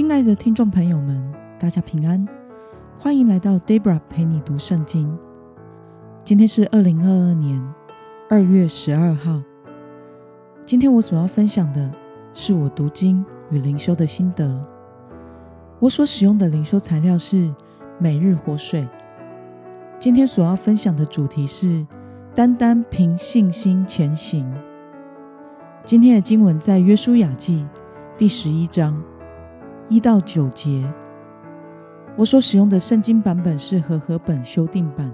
亲爱的听众朋友们，大家平安，欢迎来到 Debra 陪你读圣经。今天是二零二二年二月十二号。今天我所要分享的是我读经与灵修的心得。我所使用的灵修材料是每日活水。今天所要分享的主题是单单凭信心前行。今天的经文在约书亚记第十一章一到九节。我所使用的圣经版本是和合本修订版。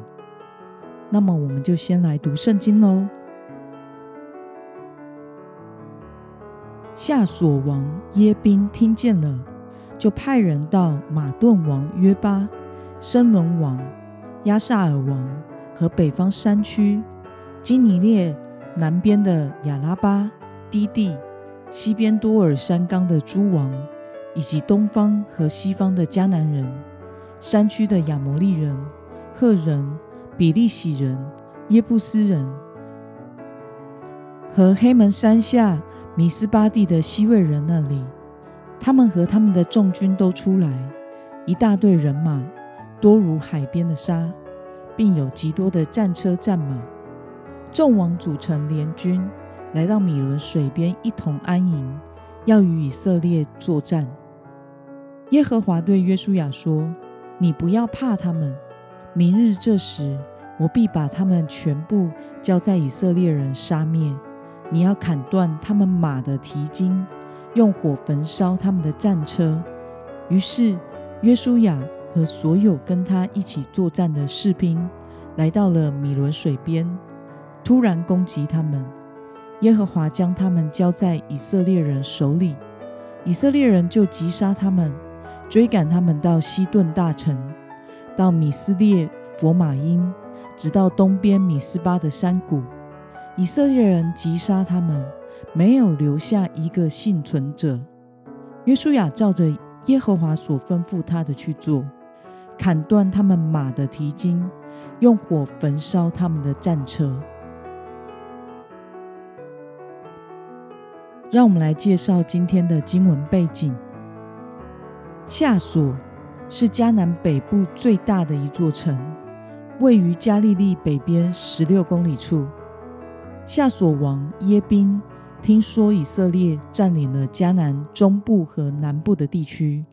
那么，我们就先来读圣经喽。夏所王耶宾听见了，就派人到马顿王约巴、申伦王亚撒尔王和北方山区基尼列南边的亚拉巴。低地、西边多尔山冈的诸王，以及东方和西方的迦南人、山区的亚摩利人、赫人、比利洗人、耶布斯人，和黑门山下米斯巴地的西魏人那里，他们和他们的众军都出来，一大队人马，多如海边的沙，并有极多的战车战马，众王组成联军。来到米伦水边，一同安营，要与以色列作战。耶和华对约书亚说：“你不要怕他们，明日这时，我必把他们全部交在以色列人杀灭。你要砍断他们马的蹄筋，用火焚烧他们的战车。”于是，约书亚和所有跟他一起作战的士兵，来到了米伦水边，突然攻击他们。耶和华将他们交在以色列人手里，以色列人就击杀他们，追赶他们到西顿大城，到米斯列佛马因，直到东边米斯巴的山谷。以色列人击杀他们，没有留下一个幸存者。约书亚照着耶和华所吩咐他的去做，砍断他们马的蹄筋，用火焚烧他们的战车。让我们来介绍今天的经文背景。夏琐是迦南北部最大的一座城，位于加利利北边十六公里处。夏琐王耶宾听说以色列占领了迦南中部和南部的地区，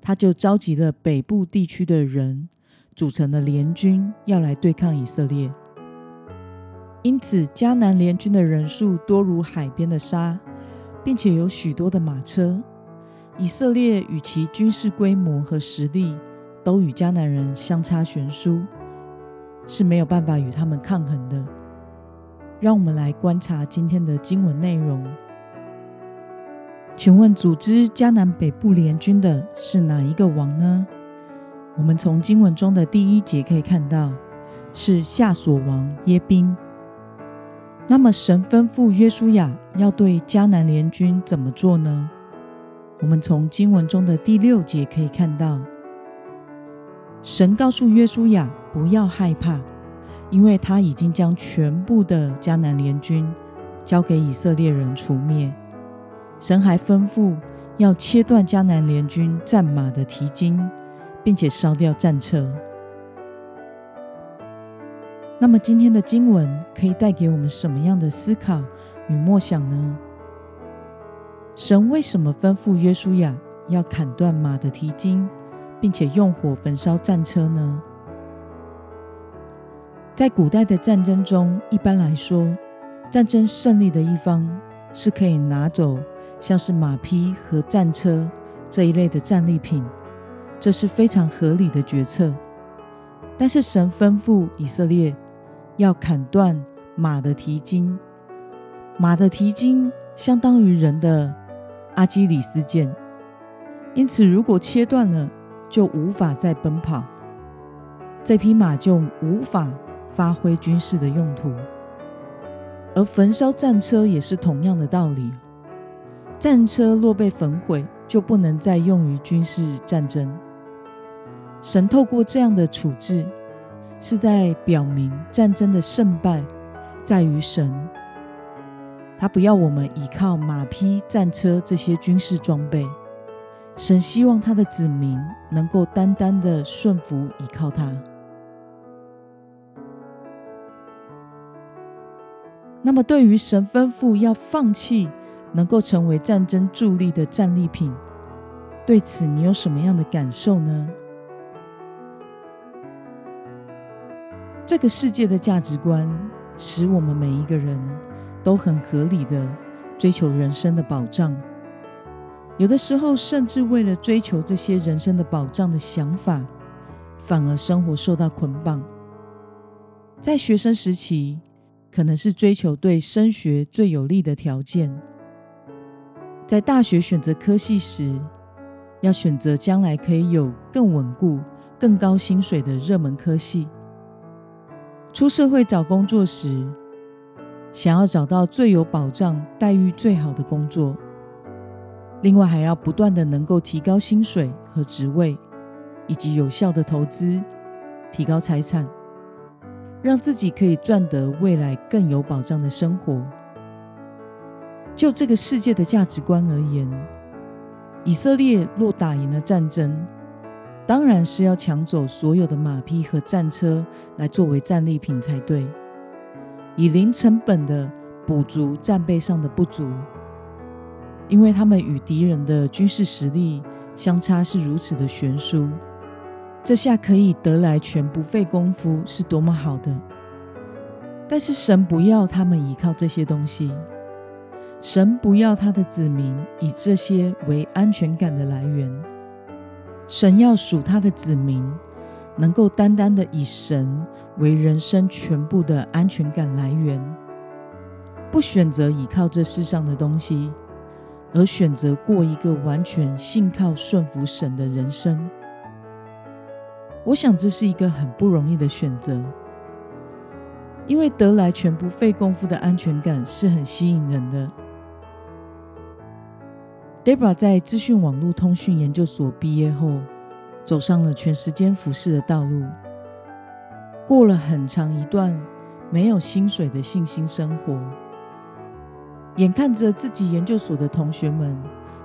他就召集了北部地区的人，组成了联军，要来对抗以色列。因此，迦南联军的人数多如海边的沙。并且有许多的马车，以色列与其军事规模和实力都与迦南人相差悬殊，是没有办法与他们抗衡的。让我们来观察今天的经文内容。请问，组织迦南北部联军的是哪一个王呢？我们从经文中的第一节可以看到，是夏所王耶宾。那么，神吩咐约书亚要对迦南联军怎么做呢？我们从经文中的第六节可以看到，神告诉约书亚不要害怕，因为他已经将全部的迦南联军交给以色列人除灭。神还吩咐要切断迦南联军战马的蹄筋，并且烧掉战车。那么今天的经文可以带给我们什么样的思考与默想呢？神为什么吩咐约书亚要砍断马的蹄筋，并且用火焚烧战车呢？在古代的战争中，一般来说，战争胜利的一方是可以拿走像是马匹和战车这一类的战利品，这是非常合理的决策。但是神吩咐以色列。要砍断马的蹄筋，马的蹄筋相当于人的阿基里斯腱，因此如果切断了，就无法再奔跑，这匹马就无法发挥军事的用途。而焚烧战车也是同样的道理，战车若被焚毁，就不能再用于军事战争。神透过这样的处置。是在表明战争的胜败在于神，他不要我们依靠马匹、战车这些军事装备，神希望他的子民能够单单的顺服依靠他。那么，对于神吩咐要放弃能够成为战争助力的战利品，对此你有什么样的感受呢？这个世界的价值观使我们每一个人都很合理的追求人生的保障，有的时候甚至为了追求这些人生的保障的想法，反而生活受到捆绑。在学生时期，可能是追求对升学最有利的条件；在大学选择科系时，要选择将来可以有更稳固、更高薪水的热门科系；出社会找工作时，想要找到最有保障、待遇最好的工作。另外，还要不断的能够提高薪水和职位，以及有效的投资，提高财产。让自己可以赚得未来更有保障的生活。就这个世界的价值观而言，以色列若打赢了战争，当然是要抢走所有的马匹和战车来作为战利品才对，以零成本的补足战备上的不足，因为他们与敌人的军事实力相差是如此的悬殊。这下可以得来全不费工夫，是多么好的！但是神不要他们依靠这些东西，神不要他的子民以这些为安全感的来源。神要属他的子民能够单单的以神为人生全部的安全感来源，不选择依靠这世上的东西，而选择过一个完全信靠顺服神的人生。我想这是一个很不容易的选择，因为得来全不费功夫的安全感是很吸引人的。Debra 在资讯网络通讯研究所毕业后，走上了全时间服饰的道路，过了很长一段没有薪水的信心生活。眼看着自己研究所的同学们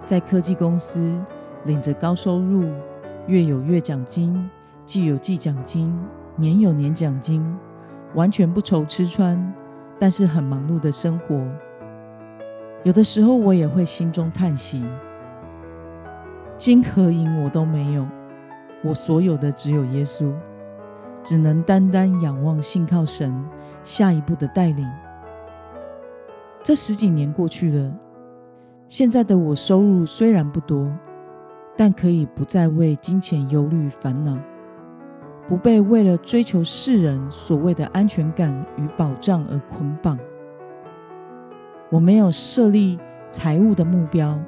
在科技公司领着高收入，月有月奖金。季有季奖金，年有年奖金，完全不愁吃穿，但是很忙碌的生活。有的时候我也会心中叹息：金和银我都没有，我所有的只有耶稣，只能单单仰望信靠神下一步的带领。这十几年过去了，现在的我收入虽然不多，但可以不再为金钱忧虑烦恼。不被为了追求世人所谓的安全感与保障而捆绑。我没有设立财务的目标，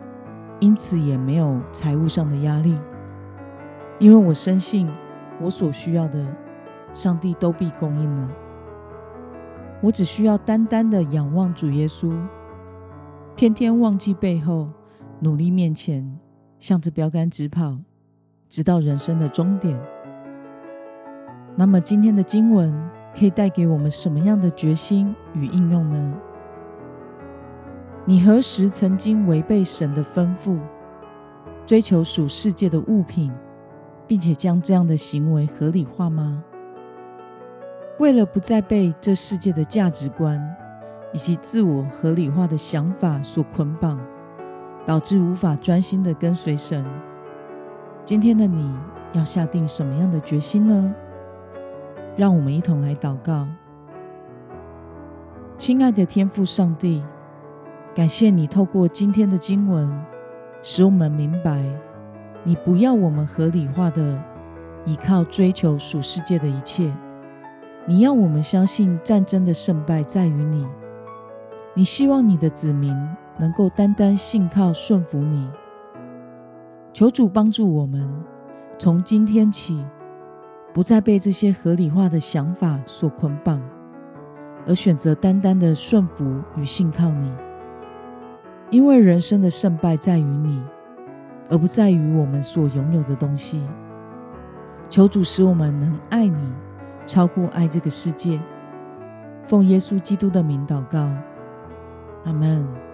因此也没有财务上的压力，因为我深信我所需要的，上帝都必供应了。我只需要单单的仰望主耶稣，天天忘记背后，努力面前，向着标杆直跑，直到人生的终点。那么今天的经文可以带给我们什么样的决心与应用呢？你何时曾经违背神的吩咐，追求属世界的物品，并且将这样的行为合理化吗？为了不再被这世界的价值观以及自我合理化的想法所捆绑，导致无法专心的跟随神，今天的你要下定什么样的决心呢？让我们一同来祷告，亲爱的天父上帝，感谢你透过今天的经文，使我们明白，你不要我们合理化的依靠追求属世界的一切，你要我们相信战争的胜败在于你，你希望你的子民能够单单信靠顺服你，求主帮助我们，从今天起。不再被这些合理化的想法所捆绑，而选择单单的顺服与信靠你。因为人生的胜败在于你，而不在于我们所拥有的东西。求主使我们能爱你，超过爱这个世界。奉耶稣基督的名祷告，阿门。